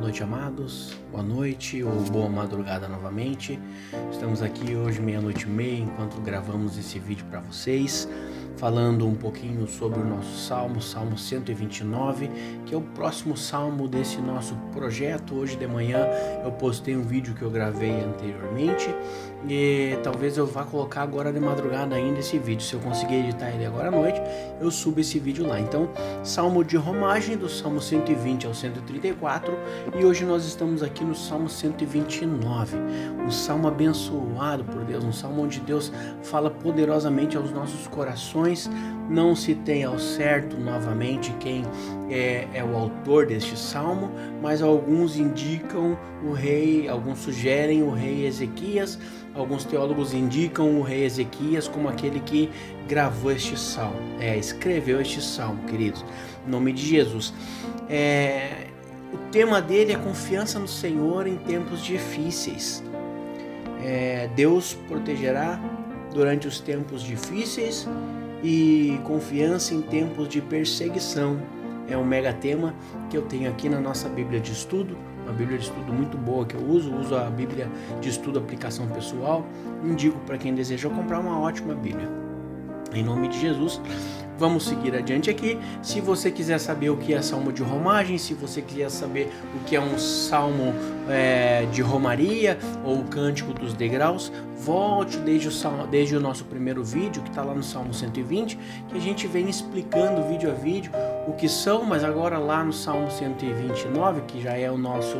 Boa noite, amados. Boa noite ou boa madrugada novamente. Estamos aqui hoje, meia-noite e meia, enquanto gravamos esse vídeo para vocês falando um pouquinho sobre o nosso salmo, Salmo 129, que é o próximo salmo desse nosso projeto. Hoje de manhã eu postei um vídeo que eu gravei anteriormente e talvez eu vá colocar agora de madrugada ainda esse vídeo. Se eu conseguir editar ele agora à noite, eu subo esse vídeo lá. Então, salmo de romagem do Salmo 120 ao 134 e hoje nós estamos aqui no Salmo 129, um salmo abençoado por Deus, um salmo onde Deus fala poderosamente aos nossos corações não se tem ao certo novamente quem é, é, o autor deste salmo, mas alguns indicam o rei, alguns sugerem o rei Ezequias, alguns teólogos indicam o rei Ezequias como aquele que gravou este salmo, é, escreveu este salmo, queridos, em nome de Jesus. É, o tema dele é confiança no Senhor em tempos difíceis. É, Deus protegerá durante os tempos difíceis e confiança em tempos de perseguição. É um mega tema que eu tenho aqui na nossa Bíblia de Estudo, uma Bíblia de Estudo muito boa que eu uso, uso a Bíblia de Estudo Aplicação Pessoal. Indico para quem deseja comprar uma ótima Bíblia. Em nome de Jesus, Vamos seguir adiante aqui. Se você quiser saber o que é salmo de romagem, se você quiser saber o que é um salmo é, de romaria ou o cântico dos degraus, volte desde o, salmo, desde o nosso primeiro vídeo, que está lá no Salmo 120, que a gente vem explicando vídeo a vídeo o que são, mas agora lá no Salmo 129, que já é o nosso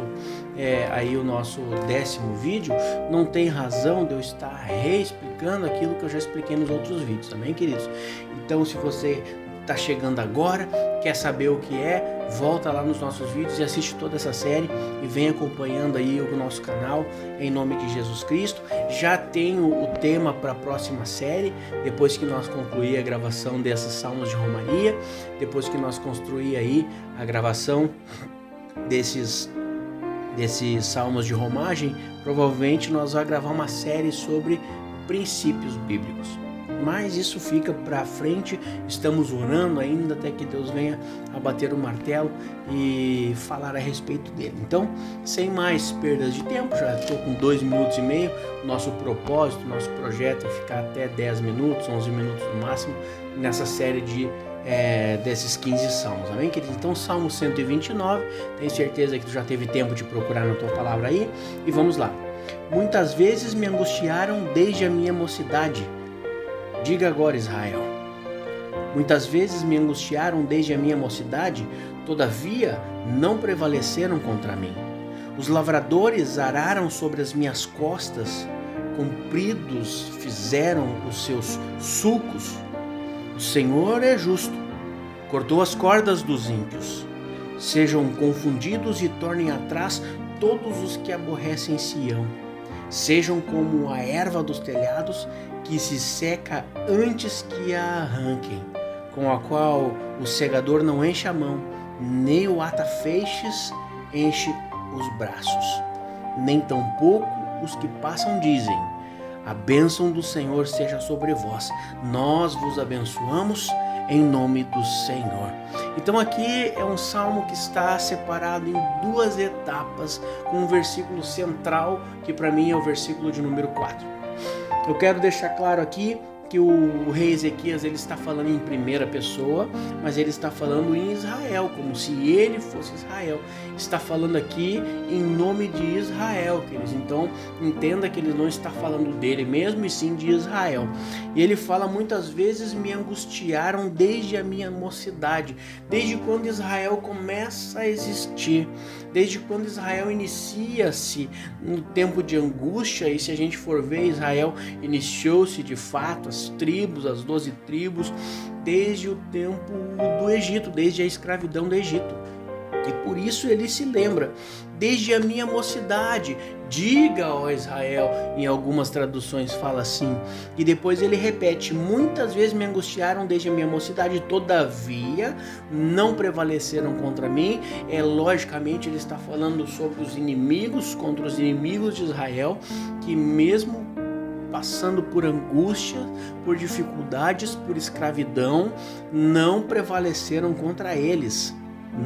é, aí o nosso décimo vídeo, não tem razão de eu estar reexplicando aquilo que eu já expliquei nos outros vídeos, também, queridos? Então, se você está chegando agora, quer saber o que é, volta lá nos nossos vídeos e assiste toda essa série e vem acompanhando aí o nosso canal em nome de Jesus Cristo. Já tenho o tema para a próxima série, depois que nós concluir a gravação desses salmos de Romaria, depois que nós construir aí a gravação desses desses salmos de romagem, provavelmente nós vamos gravar uma série sobre princípios bíblicos mas isso fica para frente. Estamos orando ainda até que Deus venha a bater o martelo e falar a respeito dele. Então, sem mais perdas de tempo, já estou com dois minutos e meio. Nosso propósito, nosso projeto é ficar até 10 minutos, 11 minutos no máximo nessa série de é, desses 15 salmos, amém, queridos? Então, Salmo 129, tenho certeza que tu já teve tempo de procurar na tua palavra aí, e vamos lá. Muitas vezes me angustiaram desde a minha mocidade Diga agora, Israel. Muitas vezes me angustiaram desde a minha mocidade, todavia não prevaleceram contra mim. Os lavradores araram sobre as minhas costas, compridos fizeram os seus sulcos. O Senhor é justo, cortou as cordas dos ímpios. Sejam confundidos e tornem atrás todos os que aborrecem Sião. Sejam como a erva dos telhados que se seca antes que a arranquem, com a qual o segador não enche a mão, nem o ata-feixes enche os braços, nem tampouco os que passam dizem: A bênção do Senhor seja sobre vós. Nós vos abençoamos em nome do Senhor. Então aqui é um salmo que está separado em duas etapas, com um versículo central, que para mim é o versículo de número 4. Eu quero deixar claro aqui que o rei Ezequias ele está falando em primeira pessoa, mas ele está falando em Israel, como se ele fosse Israel. Está falando aqui em nome de Israel, queridos. Então, entenda que ele não está falando dele mesmo, e sim de Israel. E ele fala muitas vezes me angustiaram desde a minha mocidade, desde quando Israel começa a existir, desde quando Israel inicia-se no tempo de angústia, e se a gente for ver, Israel iniciou-se de fato tribos, as doze tribos, desde o tempo do Egito, desde a escravidão do Egito. E por isso ele se lembra, desde a minha mocidade, diga, ó Israel, em algumas traduções fala assim. E depois ele repete: muitas vezes me angustiaram desde a minha mocidade, todavia não prevaleceram contra mim. É logicamente ele está falando sobre os inimigos, contra os inimigos de Israel, que mesmo passando por angústia, por dificuldades, por escravidão, não prevaleceram contra eles.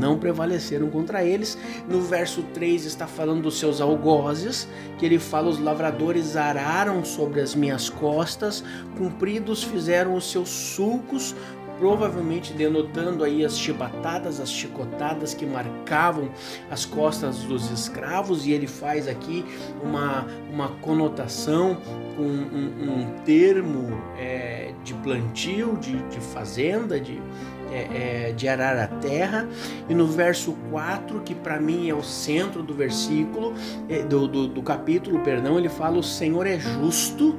não prevaleceram contra eles. No verso 3 está falando dos seus algozes, que ele fala: Os lavradores araram sobre as minhas costas, cumpridos fizeram os seus sulcos, provavelmente denotando aí as chibatadas, as chicotadas que marcavam as costas dos escravos, e ele faz aqui uma, uma conotação com um, um termo é, de plantio, de, de fazenda, de, é, é, de arar a terra, e no verso 4, que para mim é o centro do versículo, é, do, do, do capítulo, perdão, ele fala: O Senhor é justo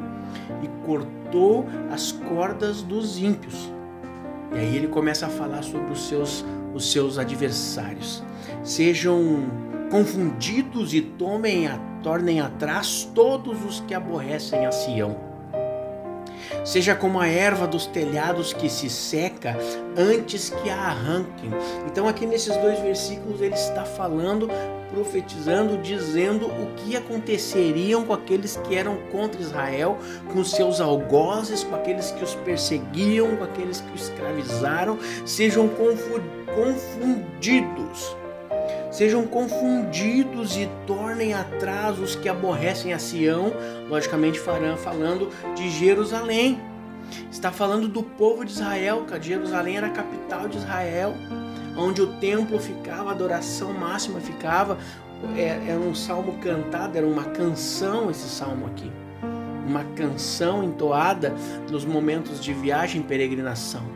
e cortou as cordas dos ímpios. E aí ele começa a falar sobre os seus, os seus adversários. Sejam confundidos e tomem a, tornem atrás todos os que aborrecem a Sião. Seja como a erva dos telhados que se seca antes que a arranquem. Então, aqui nesses dois versículos, ele está falando profetizando, dizendo o que aconteceriam com aqueles que eram contra Israel, com seus algozes, com aqueles que os perseguiam, com aqueles que os escravizaram, sejam confundidos. Sejam confundidos e tornem atrás os que aborrecem a Sião, logicamente falando de Jerusalém. Está falando do povo de Israel, que Jerusalém era a capital de Israel onde o templo ficava, a adoração máxima ficava. É, era um salmo cantado, era uma canção esse salmo aqui. Uma canção entoada nos momentos de viagem e peregrinação.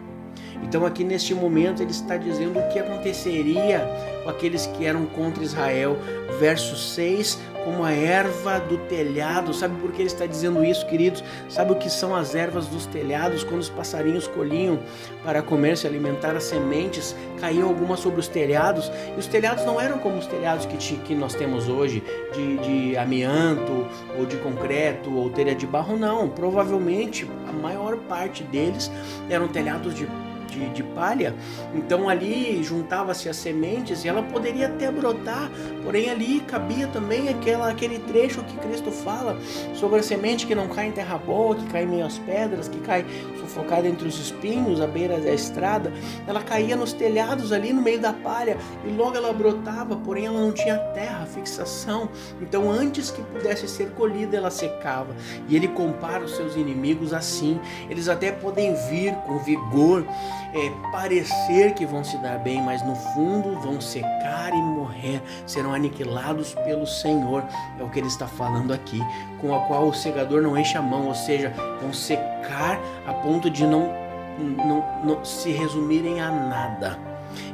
Então, aqui neste momento, ele está dizendo o que aconteceria com aqueles que eram contra Israel. Verso 6: como a erva do telhado. Sabe por que ele está dizendo isso, queridos? Sabe o que são as ervas dos telhados? Quando os passarinhos colhiam para comer, se alimentar, as sementes caíam algumas sobre os telhados. E os telhados não eram como os telhados que, que nós temos hoje, de, de amianto, ou de concreto, ou telha de barro, não. Provavelmente a maior parte deles eram telhados de de, de palha. Então ali juntava-se as sementes e ela poderia até brotar, porém ali cabia também aquela, aquele trecho que Cristo fala sobre a semente que não cai em terra boa, que cai em meio às pedras, que cai sufocada entre os espinhos, à beira da estrada. Ela caía nos telhados ali no meio da palha e logo ela brotava, porém ela não tinha terra, fixação. Então antes que pudesse ser colhida, ela secava. E ele compara os seus inimigos assim. Eles até podem vir com vigor, é, parecer que vão se dar bem, mas no fundo vão secar e morrer, serão aniquilados pelo Senhor. É o que ele está falando aqui, com a qual o segador não enche a mão, ou seja, vão secar a ponto de não, não, não se resumirem a nada.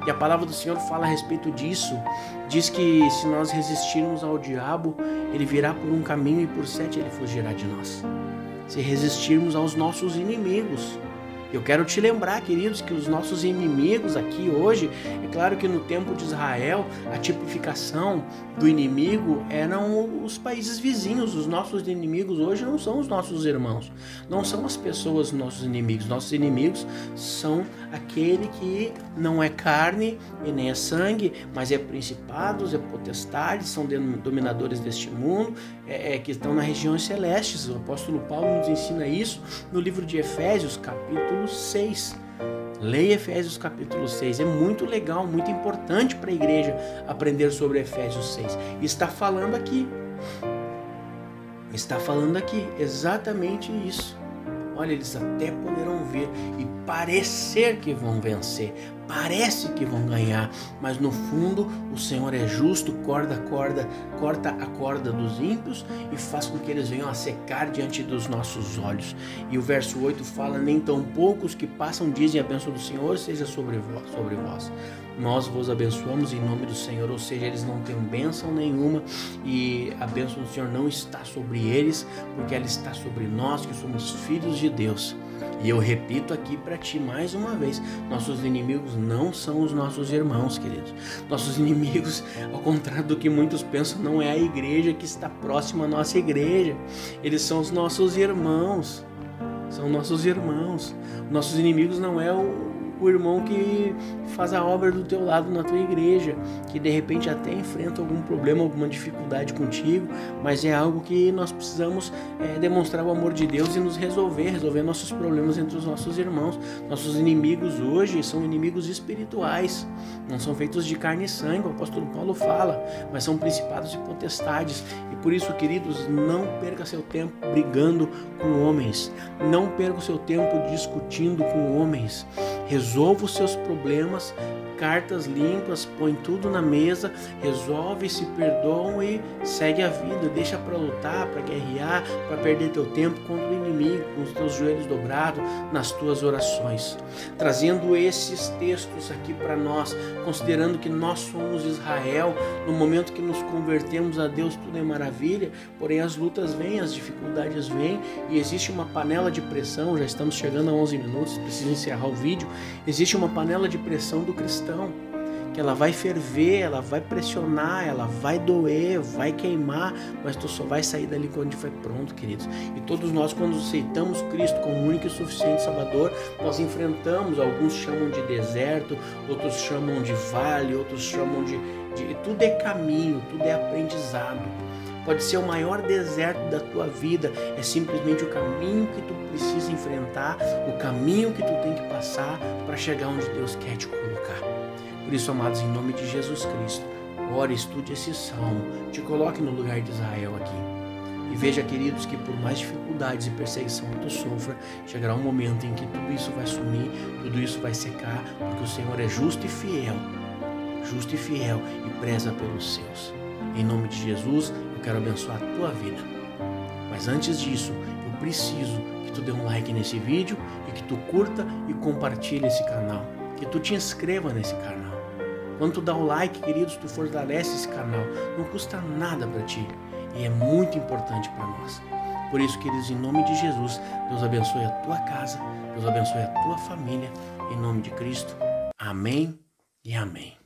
E a palavra do Senhor fala a respeito disso. Diz que se nós resistirmos ao diabo, ele virá por um caminho e por sete ele fugirá de nós. Se resistirmos aos nossos inimigos, eu quero te lembrar, queridos, que os nossos inimigos aqui hoje, é claro que no tempo de Israel, a tipificação do inimigo eram os países vizinhos. Os nossos inimigos hoje não são os nossos irmãos, não são as pessoas nossos inimigos. Nossos inimigos são aquele que não é carne e nem é sangue, mas é principados, é potestades, são dominadores deste mundo, é, é, que estão nas regiões celestes. O apóstolo Paulo nos ensina isso no livro de Efésios, capítulo 6. Leia Efésios capítulo 6. É muito legal, muito importante para a igreja aprender sobre Efésios 6. E está falando aqui. Está falando aqui exatamente isso. Olha, eles até poderão ver e parecer que vão vencer, parece que vão ganhar, mas no fundo o Senhor é justo, corda corda, corta a corda dos ímpios e faz com que eles venham a secar diante dos nossos olhos. E o verso 8 fala: Nem tão poucos que passam dizem a bênção do Senhor seja sobre vós, sobre vós. Nós vos abençoamos em nome do Senhor, ou seja, eles não têm bênção nenhuma e a bênção do Senhor não está sobre eles, porque ela está sobre nós que somos filhos de Deus. E eu repito aqui para ti mais uma vez: nossos inimigos não são os nossos irmãos, queridos. Nossos inimigos, ao contrário do que muitos pensam, não é a igreja que está próxima à nossa igreja. Eles são os nossos irmãos. São nossos irmãos. Nossos inimigos não é o, o irmão que faz a obra do teu lado na tua igreja, que de repente até enfrenta algum problema, alguma dificuldade contigo, mas é algo que nós precisamos é, demonstrar o amor de Deus e nos resolver, resolver nossos problemas entre os nossos irmãos. Nossos inimigos hoje são inimigos espirituais, não são feitos de carne e sangue, o apóstolo Paulo fala, mas são principados e potestades. E por isso, queridos, não perca seu tempo brigando com homens, não perca o seu tempo discutindo com homens. Resolva os seus problemas cartas limpas, põe tudo na mesa, resolve, se perdoam e segue a vida. Deixa para lutar, para guerrear, para perder teu tempo contra o inimigo, com os teus joelhos dobrados nas tuas orações. Trazendo esses textos aqui para nós, considerando que nós somos Israel, no momento que nos convertemos a Deus, tudo é maravilha, porém as lutas vêm, as dificuldades vêm e existe uma panela de pressão. Já estamos chegando a 11 minutos, preciso encerrar o vídeo. Existe uma panela de pressão do cristão questão que ela vai ferver, ela vai pressionar, ela vai doer, vai queimar, mas tu só vai sair dali quando estiver pronto, queridos. E todos nós, quando aceitamos Cristo como único e suficiente Salvador, nós enfrentamos, alguns chamam de deserto, outros chamam de vale, outros chamam de, de tudo é caminho, tudo é aprendizado. Pode ser o maior deserto da tua vida, é simplesmente o caminho que tu precisa enfrentar, o caminho que tu tem que passar para chegar onde Deus quer te colocar. Por isso, amados, em nome de Jesus Cristo, ore, estude esse salmo, te coloque no lugar de Israel aqui. E veja, queridos, que por mais dificuldades e perseguição que tu sofra, chegará um momento em que tudo isso vai sumir, tudo isso vai secar, porque o Senhor é justo e fiel, justo e fiel e preza pelos seus. Em nome de Jesus, eu quero abençoar a tua vida. Mas antes disso, eu preciso que tu dê um like nesse vídeo e que tu curta e compartilhe esse canal, que tu te inscreva nesse canal. Quando tu dá o like, queridos, tu fortalece esse canal. Não custa nada para ti e é muito importante para nós. Por isso, queridos, em nome de Jesus, Deus abençoe a tua casa, Deus abençoe a tua família, em nome de Cristo. Amém e amém.